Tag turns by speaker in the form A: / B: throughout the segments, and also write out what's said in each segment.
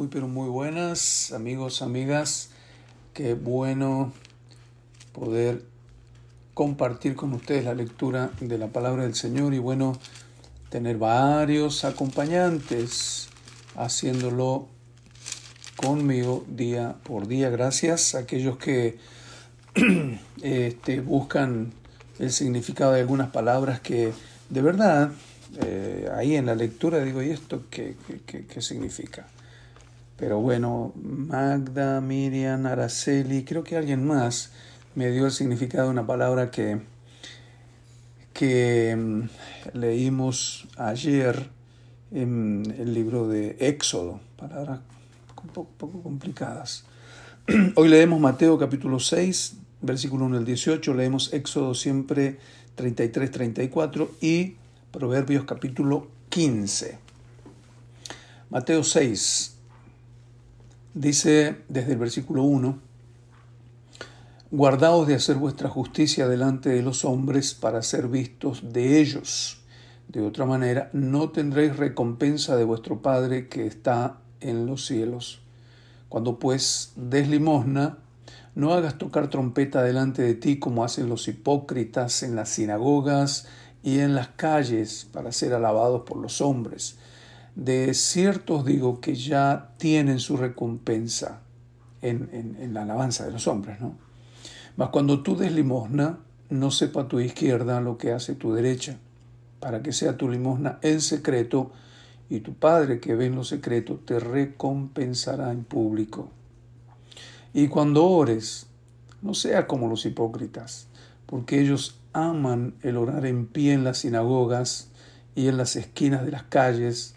A: Muy, pero muy buenas, amigos, amigas. Qué bueno poder compartir con ustedes la lectura de la palabra del Señor y bueno, tener varios acompañantes haciéndolo conmigo día por día. Gracias a aquellos que este, buscan el significado de algunas palabras que de verdad eh, ahí en la lectura digo, ¿y esto qué, qué, qué, significa? Pero bueno, Magda, Miriam, Araceli, creo que alguien más me dio el significado de una palabra que, que mm, leímos ayer en el libro de Éxodo, palabras un poco, poco complicadas. Hoy leemos Mateo capítulo 6, versículo 1 al 18, leemos Éxodo siempre 33, 34 y Proverbios capítulo 15. Mateo 6 dice desde el versículo 1, Guardaos de hacer vuestra justicia delante de los hombres para ser vistos de ellos. De otra manera, no tendréis recompensa de vuestro Padre que está en los cielos. Cuando pues des limosna, no hagas tocar trompeta delante de ti como hacen los hipócritas en las sinagogas y en las calles para ser alabados por los hombres. De cierto os digo que ya tienen su recompensa en, en, la alabanza de los hombres, ¿no? Mas cuando tú des limosna, no sepa tu izquierda lo que hace tu derecha, para que sea tu limosna en secreto, y tu Padre que ve en lo secreto te recompensará en público. Y cuando ores, no sea como los hipócritas, porque ellos aman el orar en pie en las sinagogas y en las esquinas de las calles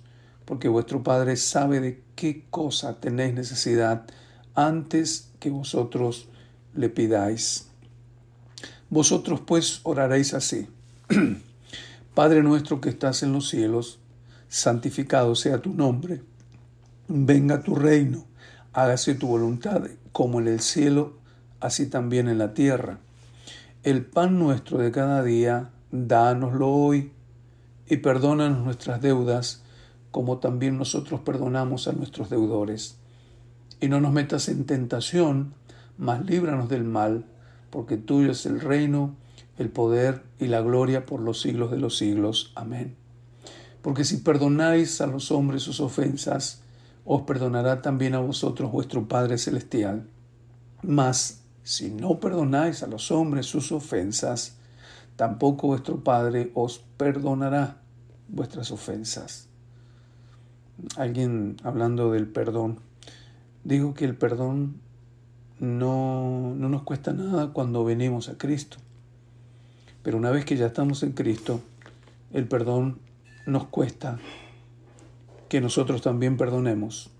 A: porque vuestro Padre sabe de qué cosa tenéis necesidad antes que vosotros le pidáis. Vosotros pues oraréis así. Padre nuestro que estás en los cielos, santificado sea tu nombre. Venga tu reino, hágase tu voluntad, como en el cielo, así también en la tierra. El pan nuestro de cada día, dánoslo hoy, y perdónanos nuestras deudas, como también nosotros perdonamos a nuestros deudores. Y no nos metas en tentación, mas líbranos del mal, porque tuyo es el reino, el poder y la gloria por los siglos de los siglos. Amén. Porque si perdonáis a los hombres sus ofensas, os perdonará también a vosotros vuestro Padre Celestial. Mas si no perdonáis a los hombres sus ofensas, tampoco vuestro Padre os perdonará vuestras ofensas. Alguien hablando del perdón, digo que el perdón no, no nos cuesta nada cuando venimos a Cristo. Pero una vez que ya estamos en Cristo, el perdón nos cuesta que nosotros también perdonemos.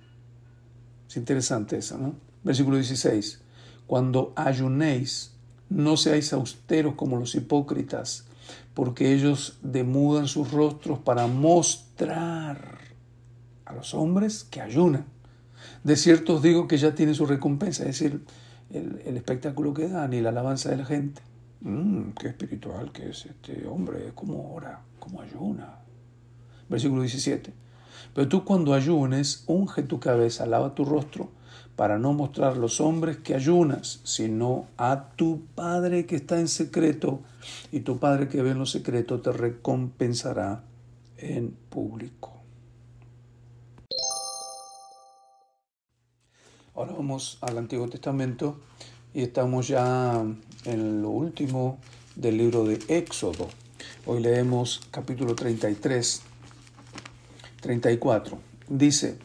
A: Es interesante eso, ¿no? Versículo 16. Cuando ayunéis, no seáis austeros como los hipócritas, porque ellos demudan sus rostros para mostrar a los hombres que ayunan. De cierto os digo que ya tienen su recompensa, es decir, el, espectáculo que dan y la alabanza de la gente. Mm, qué espiritual que es este hombre, cómo ora, cómo ayuna. Versículo 17. Pero tú cuando ayunes, unge tu cabeza, lava tu rostro, para no mostrar a los hombres que ayunas, sino a tu Padre que está en secreto, y tu Padre que ve en lo secreto te recompensará en público. Ahora vamos al Antiguo Testamento y estamos ya en lo último del libro de Éxodo. Hoy leemos capítulo 33, 34. Dice,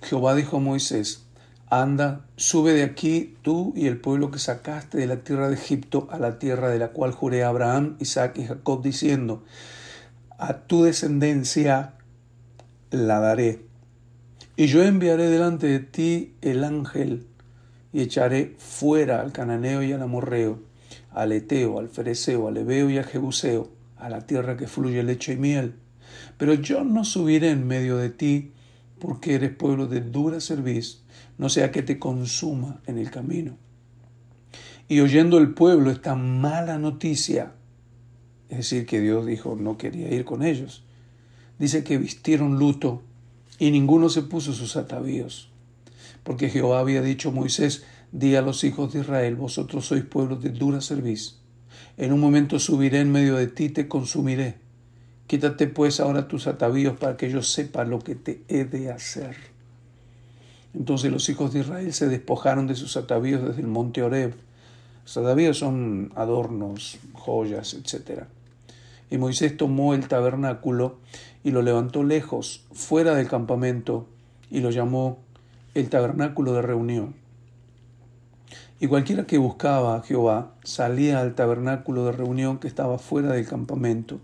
A: Jehová dijo a Moisés, Anda, sube de aquí tú y el pueblo que sacaste de la tierra de Egipto a la tierra de la cual juré a Abraham, Isaac y Jacob, diciendo, a tu descendencia la daré. Y yo enviaré delante de ti el ángel y echaré fuera al cananeo y al amorreo, al eteo, al fereceo, al ebeo y al jebuseo, a la tierra que fluye leche y miel. Pero yo no subiré en medio de ti, porque eres pueblo de dura cerviz, no sea que te consuma en el camino. Y oyendo el pueblo esta mala noticia, es decir, que Dios dijo no quería ir con ellos, dice que vistieron luto y ninguno se puso sus atavíos. Porque Jehová había dicho a Moisés, di a los hijos de Israel, vosotros sois pueblo de dura cerviz. En un momento subiré en medio de ti y te consumiré. Quítate pues ahora tus atavíos para que yo sepa lo que te he de hacer. Entonces los hijos de Israel se despojaron de sus atavíos desde el monte Oreb. Los atavíos son adornos, joyas, etc. Y Moisés tomó el tabernáculo y lo levantó lejos, fuera del campamento, y lo llamó el tabernáculo de reunión. Y cualquiera que buscaba a Jehová salía al tabernáculo de reunión que estaba fuera del campamento.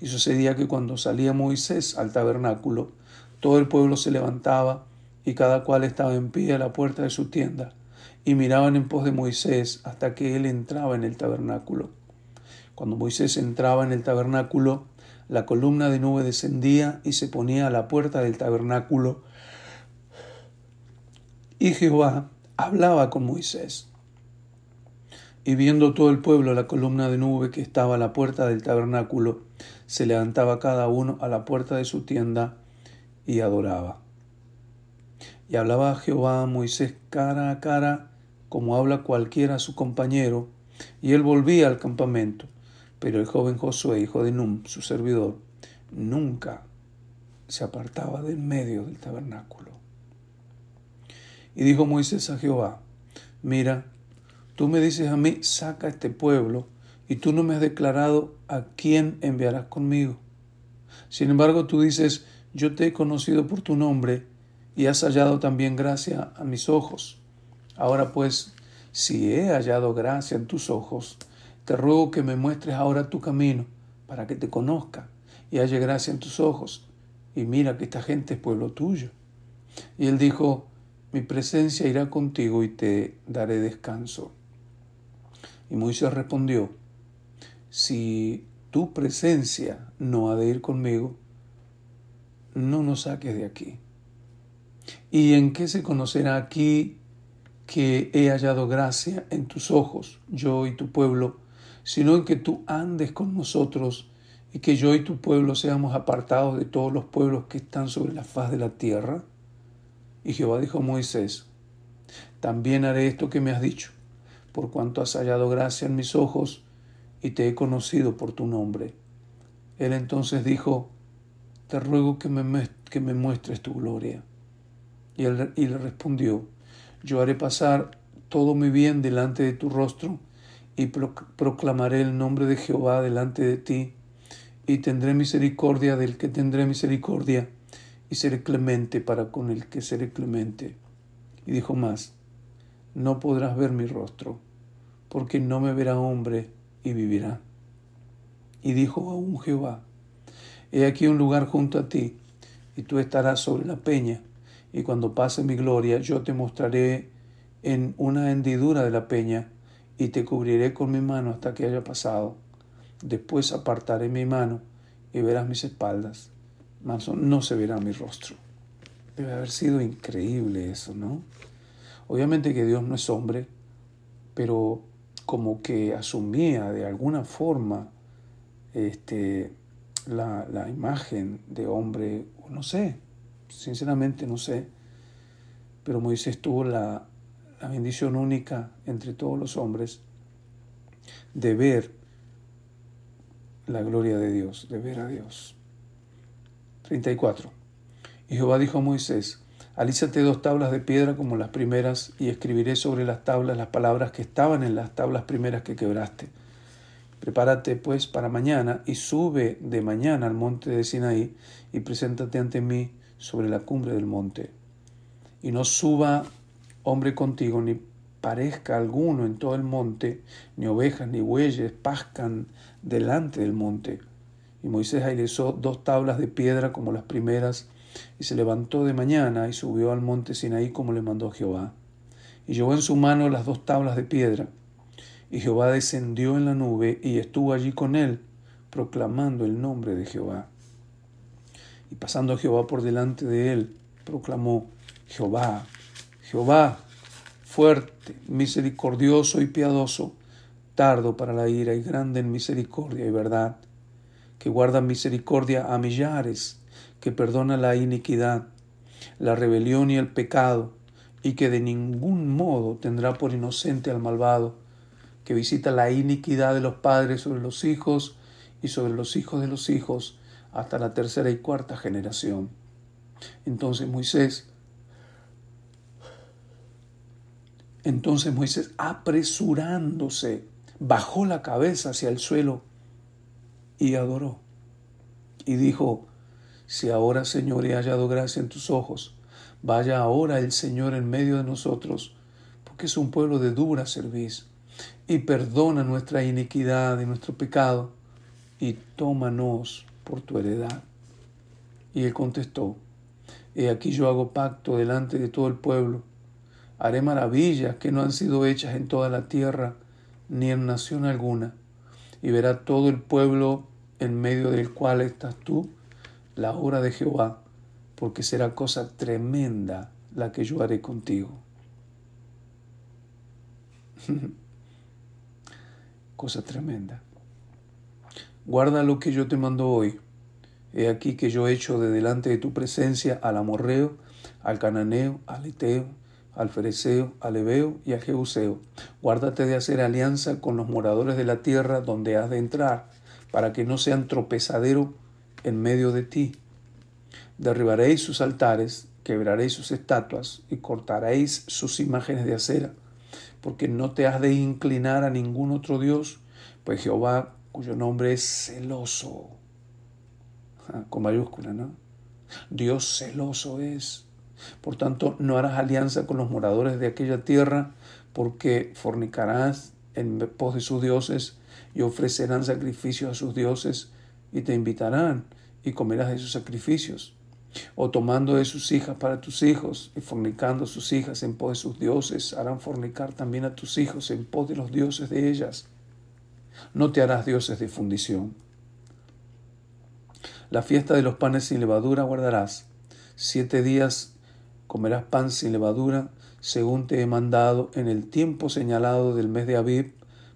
A: Y sucedía que cuando salía Moisés al tabernáculo, todo el pueblo se levantaba y cada cual estaba en pie a la puerta de su tienda, y miraban en pos de Moisés hasta que él entraba en el tabernáculo. Cuando Moisés entraba en el tabernáculo, la columna de nube descendía y se ponía a la puerta del tabernáculo. Y Jehová hablaba con Moisés. Y viendo todo el pueblo la columna de nube que estaba a la puerta del tabernáculo, se levantaba cada uno a la puerta de su tienda y adoraba. Y hablaba Jehová a Moisés cara a cara, como habla cualquiera a su compañero, y él volvía al campamento. Pero el joven Josué, hijo de Num, su servidor, nunca se apartaba del medio del tabernáculo. Y dijo Moisés a Jehová, mira, tú me dices a mí, saca este pueblo, y tú no me has declarado a quién enviarás conmigo. Sin embargo, tú dices, yo te he conocido por tu nombre, y has hallado también gracia a mis ojos. Ahora pues, si he hallado gracia en tus ojos, te ruego que me muestres ahora tu camino, para que te conozca y haya gracia en tus ojos. Y mira que esta gente es pueblo tuyo. Y él dijo, mi presencia irá contigo y te daré descanso. Y Moisés respondió, si tu presencia no ha de ir conmigo, no nos saques de aquí. ¿Y en qué se conocerá aquí que he hallado gracia en tus ojos, yo y tu pueblo, sino en que tú andes con nosotros y que yo y tu pueblo seamos apartados de todos los pueblos que están sobre la faz de la tierra? Y Jehová dijo a Moisés, también haré esto que me has dicho, por cuanto has hallado gracia en mis ojos y te he conocido por tu nombre. Él entonces dijo, te ruego que me, que me muestres tu gloria. Y él y le respondió, yo haré pasar todo mi bien delante de tu rostro y proclamaré el nombre de Jehová delante de ti, y tendré misericordia del que tendré misericordia, y seré clemente para con el que seré clemente. Y dijo más, no podrás ver mi rostro, porque no me verá hombre y vivirá. Y dijo aún Jehová, he aquí un lugar junto a ti, y tú estarás sobre la peña, y cuando pase mi gloria yo te mostraré en una hendidura de la peña, y te cubriré con mi mano hasta que haya pasado. Después apartaré mi mano y verás mis espaldas, mas no se verá mi rostro. Debe haber sido increíble eso, ¿no? Obviamente que Dios no es hombre, pero como que asumía de alguna forma este, la, la imagen de hombre, no sé, sinceramente no sé, pero Moisés tuvo la, la bendición única entre todos los hombres de ver la gloria de Dios, de ver a Dios. 34. Y Jehová dijo a Moisés, alízate dos tablas de piedra como las primeras y escribiré sobre las tablas las palabras que estaban en las tablas primeras que quebraste. Prepárate pues para mañana y sube de mañana al monte de Sinaí y preséntate ante mí sobre la cumbre del monte. Y no suba hombre contigo, ni parezca alguno en todo el monte, ni ovejas ni bueyes pascan delante del monte. Y Moisés airezó dos tablas de piedra como las primeras, Y se levantó de mañana y subió al monte Sinaí como le mandó Jehová. Y llevó en su mano las dos tablas de piedra. Y Jehová descendió en la nube y estuvo allí con él, proclamando el nombre de Jehová. Y pasando Jehová por delante de él, proclamó, Jehová, Jehová, fuerte, misericordioso y piadoso, tardo para la ira y grande en misericordia y verdad, que guarda misericordia a millares, que perdona la iniquidad, la rebelión y el pecado, y que de ningún modo tendrá por inocente al malvado, que visita la iniquidad de los padres sobre los hijos y sobre los hijos de los hijos hasta la tercera y cuarta generación. Entonces Moisés Entonces Moisés, apresurándose, bajó la cabeza hacia el suelo y adoró. Y dijo, si ahora, Señor, he hallado gracia en tus ojos, vaya ahora el Señor en medio de nosotros, porque es un pueblo de dura cerviz, y perdona nuestra iniquidad y nuestro pecado, y tómanos por tu heredad. Y él contestó, He aquí yo hago pacto delante de todo el pueblo, haré maravillas que no han sido hechas en toda la tierra, ni en nación alguna, y verá todo el pueblo en medio del cual estás tú, la obra de Jehová, porque será cosa tremenda la que yo haré contigo. cosa tremenda. Guarda lo que yo te mando hoy. He aquí que yo echo de delante de tu presencia al amorreo, al cananeo, al eteo, al fereceo, al ebeo y al jebuseo. Guárdate de hacer alianza con los moradores de la tierra donde has de entrar, para que no sean tropezadero en medio de ti. Derribaréis sus altares, quebraréis sus estatuas y cortaréis sus imágenes de acera, porque no te has de inclinar a ningún otro Dios, pues Jehová, cuyo nombre es celoso, con mayúscula, ¿no? Dios celoso es por tanto, no harás alianza con los moradores de aquella tierra, porque fornicarás en pos de sus dioses y ofrecerán sacrificios a sus dioses y te invitarán y comerás de sus sacrificios. O tomando de sus hijas para tus hijos y fornicando sus hijas en pos de sus dioses, harán fornicar también a tus hijos en pos de los dioses de ellas. No te harás dioses de fundición. La fiesta de los panes sin levadura guardarás. Siete días comerás pan sin levadura, según te he mandado en el tiempo señalado del mes de Abib,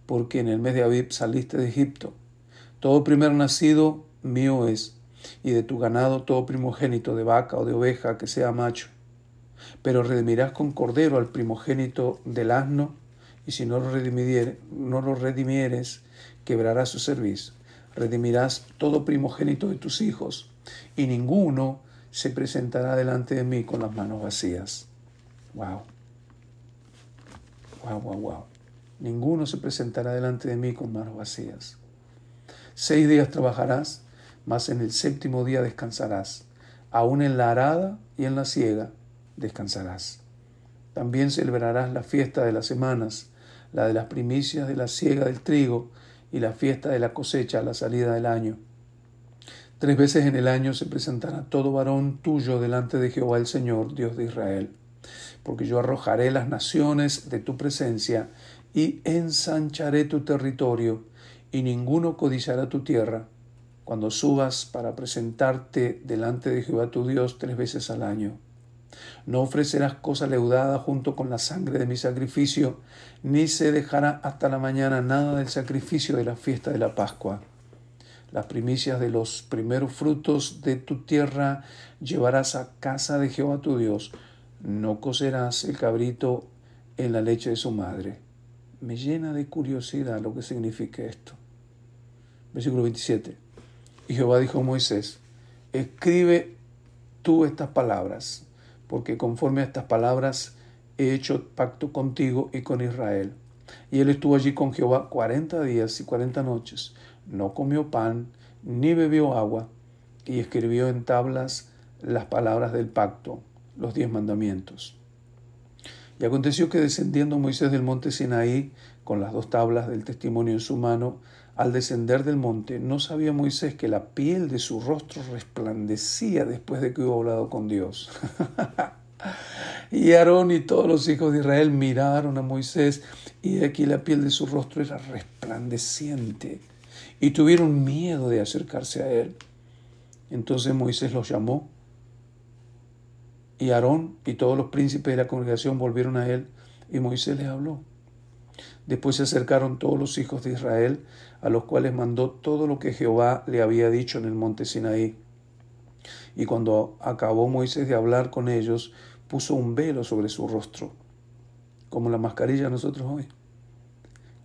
A: porque en el mes de Abib saliste de Egipto. Todo primer nacido mío es, y de tu ganado todo primogénito de vaca o de oveja que sea macho. Pero redimirás con cordero al primogénito del asno, y si no lo, no lo redimieres, su servicio. Redimirás todo primogénito de tus hijos, y ninguno se presentará delante de mí con las manos vacías. Wow. Wow, wow, wow. Ninguno se presentará delante de mí con manos vacías. Seis días trabajarás, mas en el séptimo día descansarás. Aún en la arada y en la siega descansarás. También celebrarás la fiesta de las semanas, la de las primicias de la siega del trigo y la fiesta de la cosecha a la salida del año Tres veces en el año se presentará todo varón tuyo delante de Jehová el Señor, Dios de Israel, porque yo arrojaré las naciones de tu presencia y ensancharé tu territorio, y ninguno codiciará tu tierra, cuando subas para presentarte delante de Jehová tu Dios tres veces al año. No ofrecerás cosa leudada junto con la sangre de mi sacrificio, ni se dejará hasta la mañana nada del sacrificio de la fiesta de la Pascua las primicias de los primeros frutos de tu tierra llevarás a casa de Jehová tu Dios. No cocerás el cabrito en la leche de su madre. Me llena de curiosidad lo que significa esto. Versículo 27. Y Jehová dijo a Moisés, escribe tú estas palabras, porque conforme a estas palabras he hecho pacto contigo y con Israel. Y él estuvo allí con Jehová cuarenta días y cuarenta noches no comió pan ni bebió agua, y escribió en tablas las palabras del pacto, los diez mandamientos. Y aconteció que descendiendo Moisés del monte Sinaí, con las dos tablas del testimonio en su mano, al descender del monte, no sabía Moisés que la piel de su rostro resplandecía después de que hubo hablado con Dios. y Aarón y todos los hijos de Israel miraron a Moisés y aquí la piel de su rostro era resplandeciente y tuvieron miedo de acercarse a él. Entonces Moisés los llamó y Aarón y todos los príncipes de la congregación volvieron a él y Moisés les habló. Después se acercaron todos los hijos de Israel, a los cuales mandó todo lo que Jehová le había dicho en el monte Sinaí. Y cuando acabó Moisés de hablar con ellos, puso un velo sobre su rostro, como la mascarilla nosotros hoy.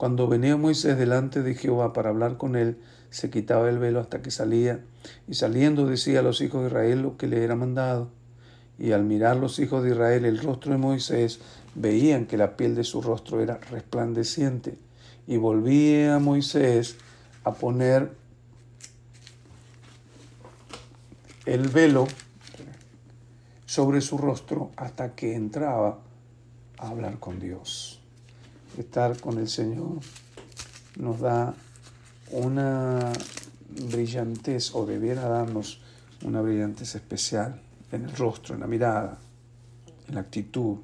A: Cuando venía Moisés delante de Jehová para hablar con él, se quitaba el velo hasta que salía, y saliendo decía a los hijos de Israel lo que le era mandado. Y al mirar los hijos de Israel el rostro de Moisés, veían que la piel de su rostro era resplandeciente. Y volvía Moisés a poner el velo sobre su rostro hasta que entraba a hablar con Dios. Estar con el Señor nos da una brillantez o debiera darnos una brillantez especial en el rostro, en la mirada, en la actitud,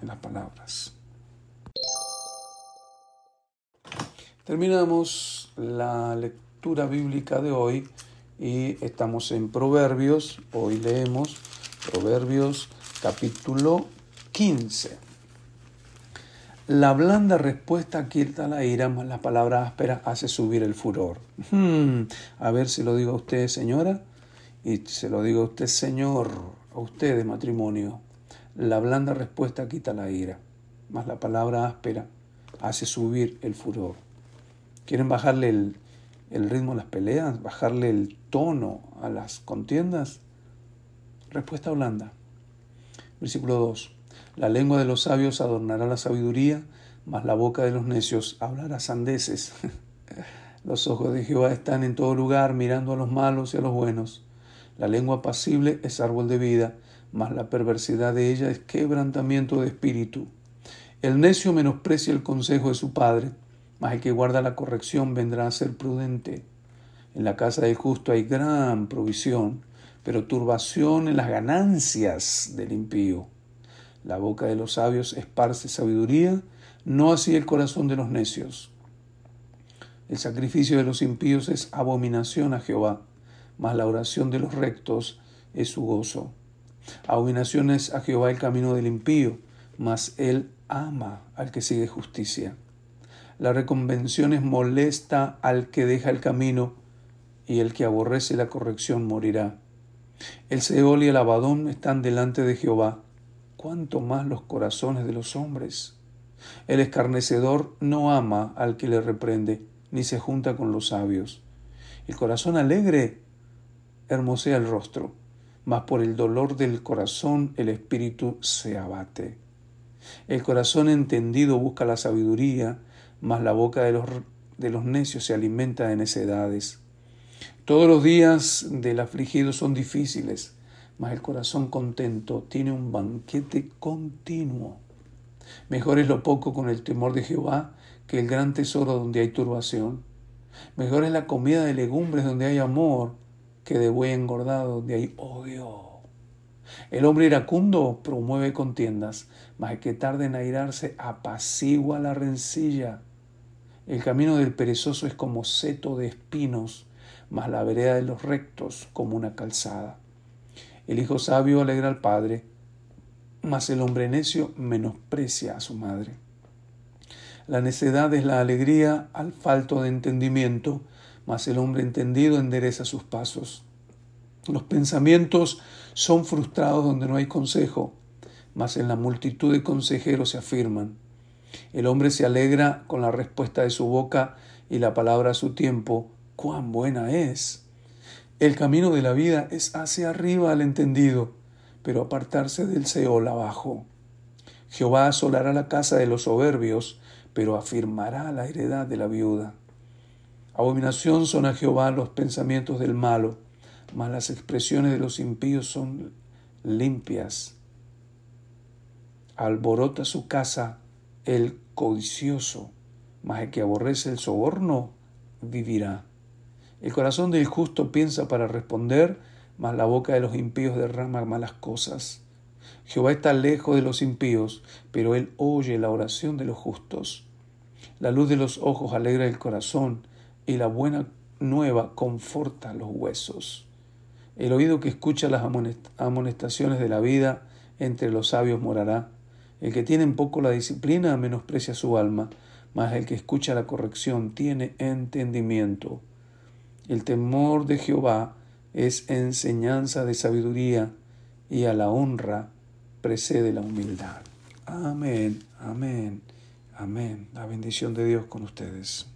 A: en las palabras. Terminamos la lectura bíblica de hoy y estamos en Proverbios. Hoy leemos Proverbios capítulo 15. La blanda respuesta quita la ira, más la palabra áspera hace subir el furor. Hmm, a ver si lo digo a usted, señora, y se lo digo a usted, señor, a usted de matrimonio. La blanda respuesta quita la ira, más la palabra áspera hace subir el furor. ¿Quieren bajarle el, el ritmo a las peleas? ¿Bajarle el tono a las contiendas? Respuesta blanda. Versículo 2. La lengua de los sabios adornará la sabiduría, mas la boca de los necios hablará sandeces. los ojos de Jehová están en todo lugar, mirando a los malos y a los buenos. La lengua pasible es árbol de vida, mas la perversidad de ella es quebrantamiento de espíritu. El necio menosprecia el consejo de su padre, mas el que guarda la corrección vendrá a ser prudente. En la casa del justo hay gran provisión, pero turbación en las ganancias del impío. La boca de los sabios esparce sabiduría, no así el corazón de los necios. El sacrificio de los impíos es abominación a Jehová, mas la oración de los rectos es su gozo. Abominación es a Jehová el camino del impío, mas él ama al que sigue justicia. La reconvención es molesta al que deja el camino, y el que aborrece la corrección morirá. El Seol y el Abadón están delante de Jehová, cuanto más los corazones de los hombres. El escarnecedor no ama al que le reprende, ni se junta con los sabios. El corazón alegre hermosea el rostro, mas por el dolor del corazón el espíritu se abate. El corazón entendido busca la sabiduría, mas la boca de los, de los necios se alimenta de necedades. Todos los días del afligido son difíciles, mas el corazón contento tiene un banquete continuo. Mejor es lo poco con el temor de Jehová que el gran tesoro donde hay turbación. Mejor es la comida de legumbres donde hay amor que de buey engordado donde hay odio. El hombre iracundo promueve contiendas, mas el que tarde en airarse apacigua la rencilla. El camino del perezoso es como seto de espinos, mas la vereda de los rectos como una calzada. El hijo sabio alegra al padre, mas el hombre necio menosprecia a su madre. La necedad es la alegría al falto de entendimiento, mas el hombre entendido endereza sus pasos. Los pensamientos son frustrados donde no hay consejo, mas en la multitud de consejeros se afirman. El hombre se alegra con la respuesta de su boca y la palabra a su tiempo, cuán buena es. El camino de la vida es hacia arriba al entendido, pero apartarse del Seol abajo. Jehová asolará la casa de los soberbios, pero afirmará la heredad de la viuda. Abominación son a Jehová los pensamientos del malo, mas las expresiones de los impíos son limpias. Alborota su casa el codicioso, mas el que aborrece el soborno vivirá. El corazón del justo piensa para responder, mas la boca de los impíos derrama malas cosas. Jehová está lejos de los impíos, pero él oye la oración de los justos. La luz de los ojos alegra el corazón, y la buena nueva conforta los huesos. El oído que escucha las amonestaciones de la vida entre los sabios morará. El que tiene en poco la disciplina menosprecia su alma, mas el que escucha la corrección tiene entendimiento. El temor de Jehová es enseñanza de sabiduría y a la honra precede la humildad. Amén, amén, amén. La bendición de Dios con ustedes.